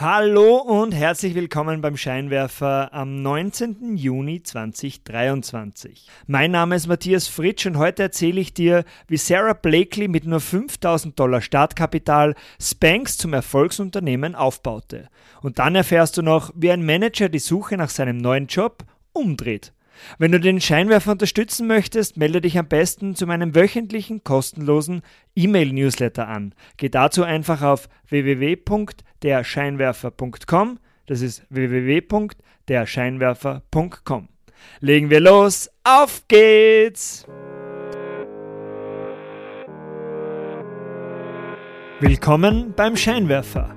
Hallo und herzlich willkommen beim Scheinwerfer am 19. Juni 2023. Mein Name ist Matthias Fritsch und heute erzähle ich dir, wie Sarah Blakely mit nur 5000 Dollar Startkapital Spanx zum Erfolgsunternehmen aufbaute. Und dann erfährst du noch, wie ein Manager die Suche nach seinem neuen Job umdreht. Wenn du den Scheinwerfer unterstützen möchtest, melde dich am besten zu meinem wöchentlichen kostenlosen E-Mail-Newsletter an. Geh dazu einfach auf www.derscheinwerfer.com. Das ist www.derscheinwerfer.com. Legen wir los, auf geht's! Willkommen beim Scheinwerfer.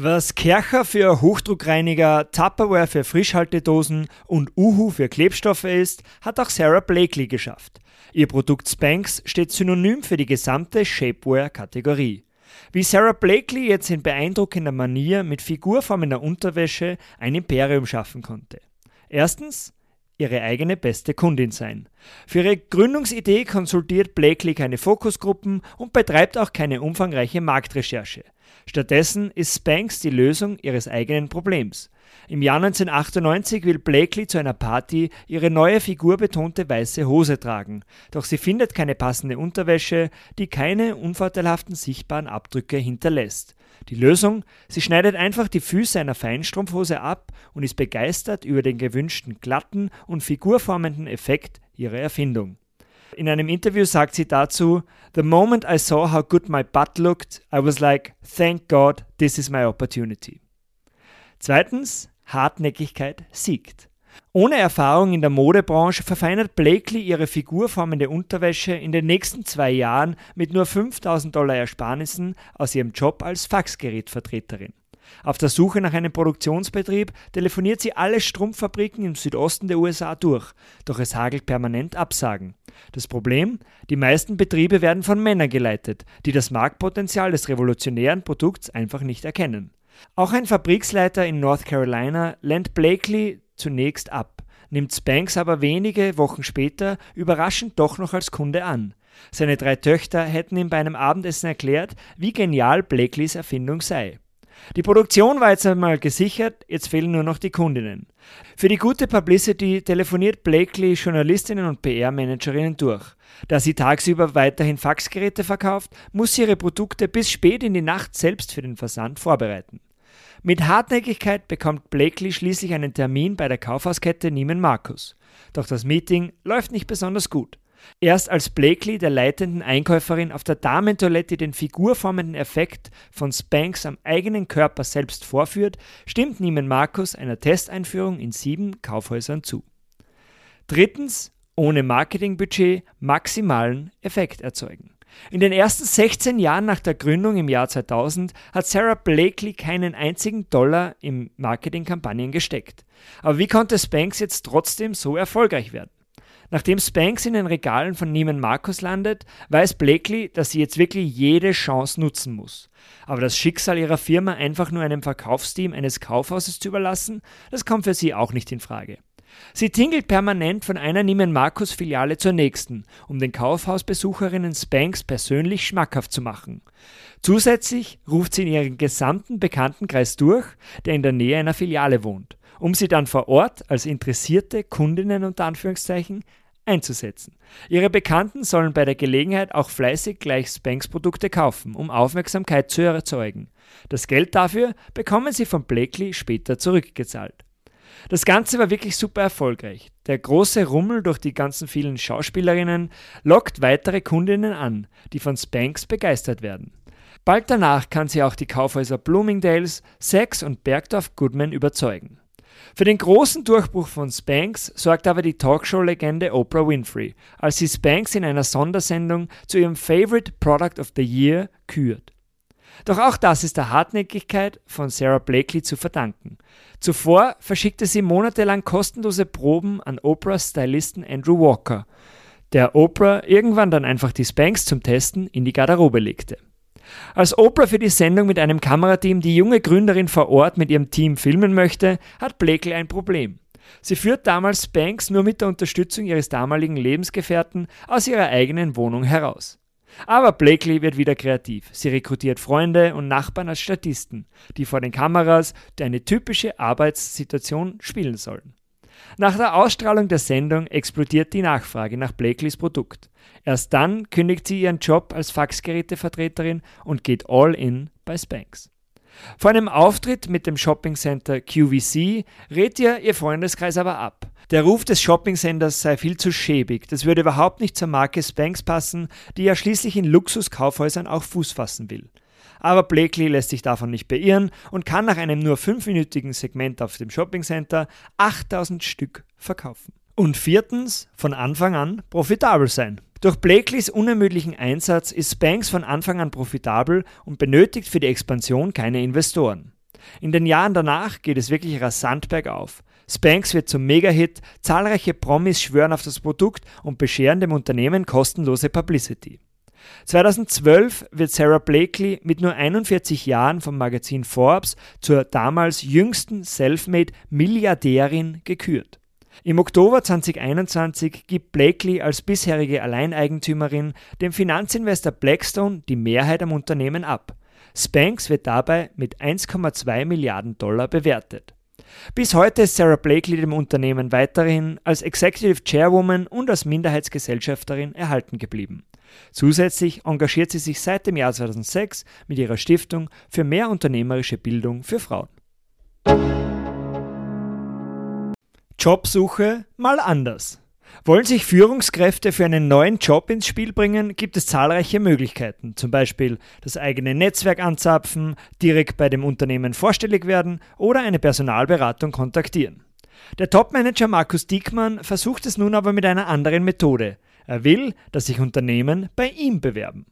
Was Kercher für Hochdruckreiniger, Tupperware für Frischhaltedosen und Uhu für Klebstoffe ist, hat auch Sarah Blakely geschafft. Ihr Produkt Spanx steht synonym für die gesamte Shapewear-Kategorie. Wie Sarah Blakely jetzt in beeindruckender Manier mit figurformender Unterwäsche ein Imperium schaffen konnte. Erstens, ihre eigene beste Kundin sein. Für ihre Gründungsidee konsultiert Blakely keine Fokusgruppen und betreibt auch keine umfangreiche Marktrecherche. Stattdessen ist Spanx die Lösung ihres eigenen Problems. Im Jahr 1998 will Blakely zu einer Party ihre neue figurbetonte weiße Hose tragen, doch sie findet keine passende Unterwäsche, die keine unvorteilhaften sichtbaren Abdrücke hinterlässt. Die Lösung? Sie schneidet einfach die Füße einer Feinstrumpfhose ab und ist begeistert über den gewünschten glatten und figurformenden Effekt ihrer Erfindung. In einem Interview sagt sie dazu, The moment I saw how good my butt looked, I was like, thank God, this is my opportunity. Zweitens, Hartnäckigkeit siegt. Ohne Erfahrung in der Modebranche verfeinert Blakely ihre figurformende Unterwäsche in den nächsten zwei Jahren mit nur 5000 Dollar Ersparnissen aus ihrem Job als Faxgerätvertreterin. Auf der Suche nach einem Produktionsbetrieb telefoniert sie alle Strumpffabriken im Südosten der USA durch, doch es hagelt permanent Absagen. Das Problem? Die meisten Betriebe werden von Männern geleitet, die das Marktpotenzial des revolutionären Produkts einfach nicht erkennen. Auch ein Fabriksleiter in North Carolina lehnt Blakely zunächst ab, nimmt Spanks aber wenige Wochen später überraschend doch noch als Kunde an. Seine drei Töchter hätten ihm bei einem Abendessen erklärt, wie genial Blakeleys Erfindung sei. Die Produktion war jetzt einmal gesichert, jetzt fehlen nur noch die Kundinnen. Für die gute Publicity telefoniert Blakely Journalistinnen und PR-Managerinnen durch. Da sie tagsüber weiterhin Faxgeräte verkauft, muss sie ihre Produkte bis spät in die Nacht selbst für den Versand vorbereiten. Mit Hartnäckigkeit bekommt Blakely schließlich einen Termin bei der Kaufhauskette Neiman Marcus. Doch das Meeting läuft nicht besonders gut. Erst als Blakely der leitenden Einkäuferin auf der Damentoilette den figurformenden Effekt von Spanx am eigenen Körper selbst vorführt, stimmt Neiman Marcus einer Testeinführung in sieben Kaufhäusern zu. Drittens, ohne Marketingbudget maximalen Effekt erzeugen. In den ersten 16 Jahren nach der Gründung im Jahr 2000 hat Sarah Blakely keinen einzigen Dollar in Marketingkampagnen gesteckt. Aber wie konnte Spanx jetzt trotzdem so erfolgreich werden? Nachdem Spanx in den Regalen von Neiman Marcus landet, weiß Blakely, dass sie jetzt wirklich jede Chance nutzen muss. Aber das Schicksal ihrer Firma einfach nur einem Verkaufsteam eines Kaufhauses zu überlassen, das kommt für sie auch nicht in Frage. Sie tingelt permanent von einer Neiman Marcus Filiale zur nächsten, um den Kaufhausbesucherinnen Spanx persönlich schmackhaft zu machen. Zusätzlich ruft sie in ihren gesamten Bekanntenkreis durch, der in der Nähe einer Filiale wohnt um sie dann vor Ort als interessierte Kundinnen unter Anführungszeichen einzusetzen. Ihre Bekannten sollen bei der Gelegenheit auch fleißig gleich Spanx-Produkte kaufen, um Aufmerksamkeit zu erzeugen. Das Geld dafür bekommen sie von Blakely später zurückgezahlt. Das Ganze war wirklich super erfolgreich. Der große Rummel durch die ganzen vielen Schauspielerinnen lockt weitere Kundinnen an, die von Spanx begeistert werden. Bald danach kann sie auch die Kaufhäuser Bloomingdales, Saks und Bergdorf Goodman überzeugen. Für den großen Durchbruch von Spanx sorgt aber die Talkshow-Legende Oprah Winfrey, als sie Spanx in einer Sondersendung zu ihrem Favorite Product of the Year kürt. Doch auch das ist der Hartnäckigkeit von Sarah Blakely zu verdanken. Zuvor verschickte sie monatelang kostenlose Proben an Oprahs Stylisten Andrew Walker, der Oprah irgendwann dann einfach die Spanks zum Testen in die Garderobe legte. Als Oprah für die Sendung mit einem Kamerateam die junge Gründerin vor Ort mit ihrem Team filmen möchte, hat Blakely ein Problem. Sie führt damals Spanks nur mit der Unterstützung ihres damaligen Lebensgefährten aus ihrer eigenen Wohnung heraus. Aber Blakely wird wieder kreativ. Sie rekrutiert Freunde und Nachbarn als Statisten, die vor den Kameras eine typische Arbeitssituation spielen sollen. Nach der Ausstrahlung der Sendung explodiert die Nachfrage nach Blakeleys Produkt. Erst dann kündigt sie ihren Job als Faxgerätevertreterin und geht all in bei Spanx. Vor einem Auftritt mit dem Shoppingcenter QVC rät ihr ihr Freundeskreis aber ab. Der Ruf des Shopping-Senders sei viel zu schäbig, das würde überhaupt nicht zur Marke Spanx passen, die ja schließlich in Luxuskaufhäusern auch Fuß fassen will. Aber Blakely lässt sich davon nicht beirren und kann nach einem nur fünfminütigen Segment auf dem Shopping-Center 8000 Stück verkaufen. Und viertens, von Anfang an profitabel sein. Durch Blakeleys unermüdlichen Einsatz ist Spanx von Anfang an profitabel und benötigt für die Expansion keine Investoren. In den Jahren danach geht es wirklich rasant bergauf. Spanx wird zum Mega-Hit, zahlreiche Promis schwören auf das Produkt und bescheren dem Unternehmen kostenlose Publicity. 2012 wird Sarah Blakely mit nur 41 Jahren vom Magazin Forbes zur damals jüngsten Selfmade-Milliardärin gekürt. Im Oktober 2021 gibt Blakely als bisherige Alleineigentümerin dem Finanzinvestor Blackstone die Mehrheit am Unternehmen ab. Spanx wird dabei mit 1,2 Milliarden Dollar bewertet. Bis heute ist Sarah Blakely dem Unternehmen weiterhin als Executive Chairwoman und als Minderheitsgesellschafterin erhalten geblieben. Zusätzlich engagiert sie sich seit dem Jahr 2006 mit ihrer Stiftung für mehr unternehmerische Bildung für Frauen. Jobsuche mal anders. Wollen sich Führungskräfte für einen neuen Job ins Spiel bringen, gibt es zahlreiche Möglichkeiten. Zum Beispiel das eigene Netzwerk anzapfen, direkt bei dem Unternehmen vorstellig werden oder eine Personalberatung kontaktieren. Der Topmanager Markus Diekmann versucht es nun aber mit einer anderen Methode. Er will, dass sich Unternehmen bei ihm bewerben.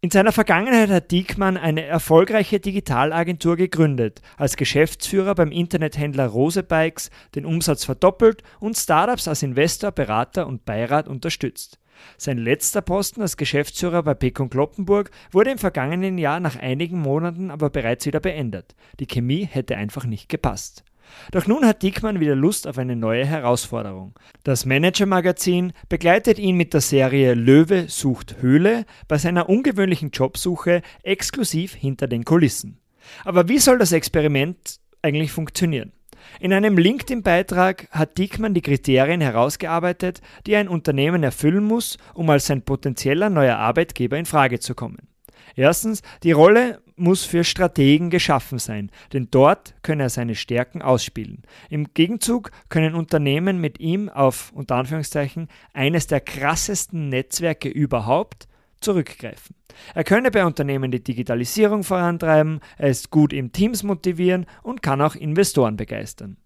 In seiner Vergangenheit hat Diekmann eine erfolgreiche Digitalagentur gegründet, als Geschäftsführer beim Internethändler Rose Bikes den Umsatz verdoppelt und Startups als Investor, Berater und Beirat unterstützt. Sein letzter Posten als Geschäftsführer bei Pekon Kloppenburg wurde im vergangenen Jahr nach einigen Monaten aber bereits wieder beendet. Die Chemie hätte einfach nicht gepasst. Doch nun hat Diekmann wieder Lust auf eine neue Herausforderung. Das Manager-Magazin begleitet ihn mit der Serie Löwe sucht Höhle bei seiner ungewöhnlichen Jobsuche exklusiv hinter den Kulissen. Aber wie soll das Experiment eigentlich funktionieren? In einem LinkedIn-Beitrag hat Diekmann die Kriterien herausgearbeitet, die ein Unternehmen erfüllen muss, um als sein potenzieller neuer Arbeitgeber in Frage zu kommen. Erstens, die Rolle muss für Strategen geschaffen sein, denn dort könne er seine Stärken ausspielen. Im Gegenzug können Unternehmen mit ihm auf unter Anführungszeichen eines der krassesten Netzwerke überhaupt zurückgreifen. Er könne bei Unternehmen die Digitalisierung vorantreiben, er ist gut im Teams motivieren und kann auch Investoren begeistern.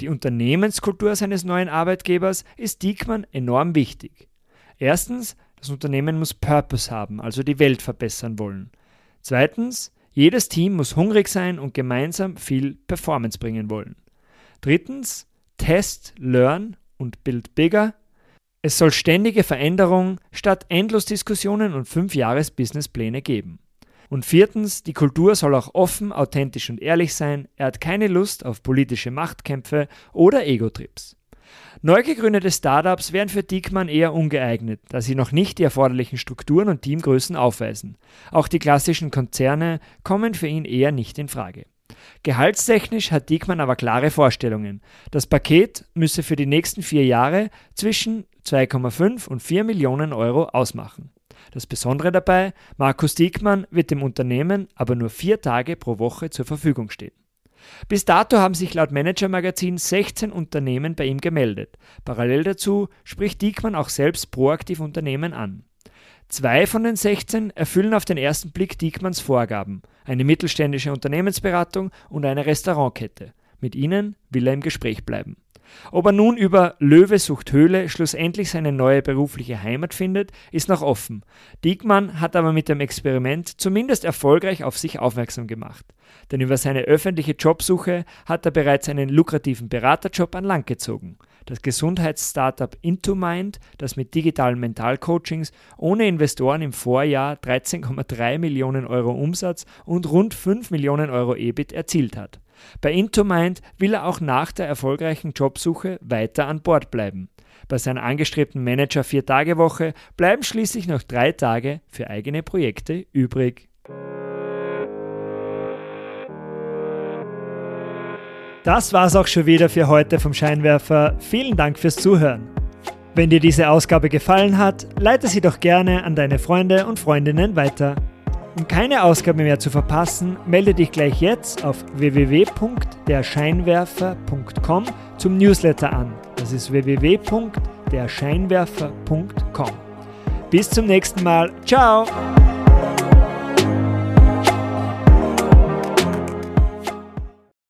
Die Unternehmenskultur seines neuen Arbeitgebers ist Diekmann enorm wichtig. Erstens, das Unternehmen muss Purpose haben, also die Welt verbessern wollen. Zweitens, jedes Team muss hungrig sein und gemeinsam viel Performance bringen wollen. Drittens, Test, Learn und Build Bigger. Es soll ständige Veränderung statt endlos Diskussionen und fünf Jahres Businesspläne geben. Und viertens, die Kultur soll auch offen, authentisch und ehrlich sein. Er hat keine Lust auf politische Machtkämpfe oder Ego-Trips. Neu gegründete Startups wären für Diekmann eher ungeeignet, da sie noch nicht die erforderlichen Strukturen und Teamgrößen aufweisen. Auch die klassischen Konzerne kommen für ihn eher nicht in Frage. Gehaltstechnisch hat Diekmann aber klare Vorstellungen. Das Paket müsse für die nächsten vier Jahre zwischen 2,5 und 4 Millionen Euro ausmachen. Das Besondere dabei, Markus Diekmann wird dem Unternehmen aber nur vier Tage pro Woche zur Verfügung stehen. Bis dato haben sich laut Manager Magazin 16 Unternehmen bei ihm gemeldet. Parallel dazu spricht Diekmann auch selbst proaktiv Unternehmen an. Zwei von den 16 erfüllen auf den ersten Blick Diekmanns Vorgaben, eine mittelständische Unternehmensberatung und eine Restaurantkette. Mit ihnen will er im Gespräch bleiben. Ob er nun über Löwe sucht Höhle schlussendlich seine neue berufliche Heimat findet, ist noch offen. Diekmann hat aber mit dem Experiment zumindest erfolgreich auf sich aufmerksam gemacht. Denn über seine öffentliche Jobsuche hat er bereits einen lukrativen Beraterjob an Land gezogen. Das Gesundheitsstartup Intomind, das mit digitalen Mentalcoachings ohne Investoren im Vorjahr 13,3 Millionen Euro Umsatz und rund 5 Millionen Euro EBIT erzielt hat. Bei Intomind will er auch nach der erfolgreichen Jobsuche weiter an Bord bleiben. Bei seiner angestrebten Manager-Vier-Tage-Woche bleiben schließlich noch drei Tage für eigene Projekte übrig. Das war's auch schon wieder für heute vom Scheinwerfer. Vielen Dank fürs Zuhören. Wenn dir diese Ausgabe gefallen hat, leite sie doch gerne an deine Freunde und Freundinnen weiter. Um keine Ausgabe mehr zu verpassen, melde dich gleich jetzt auf www.derscheinwerfer.com zum Newsletter an. Das ist www.derscheinwerfer.com. Bis zum nächsten Mal. Ciao!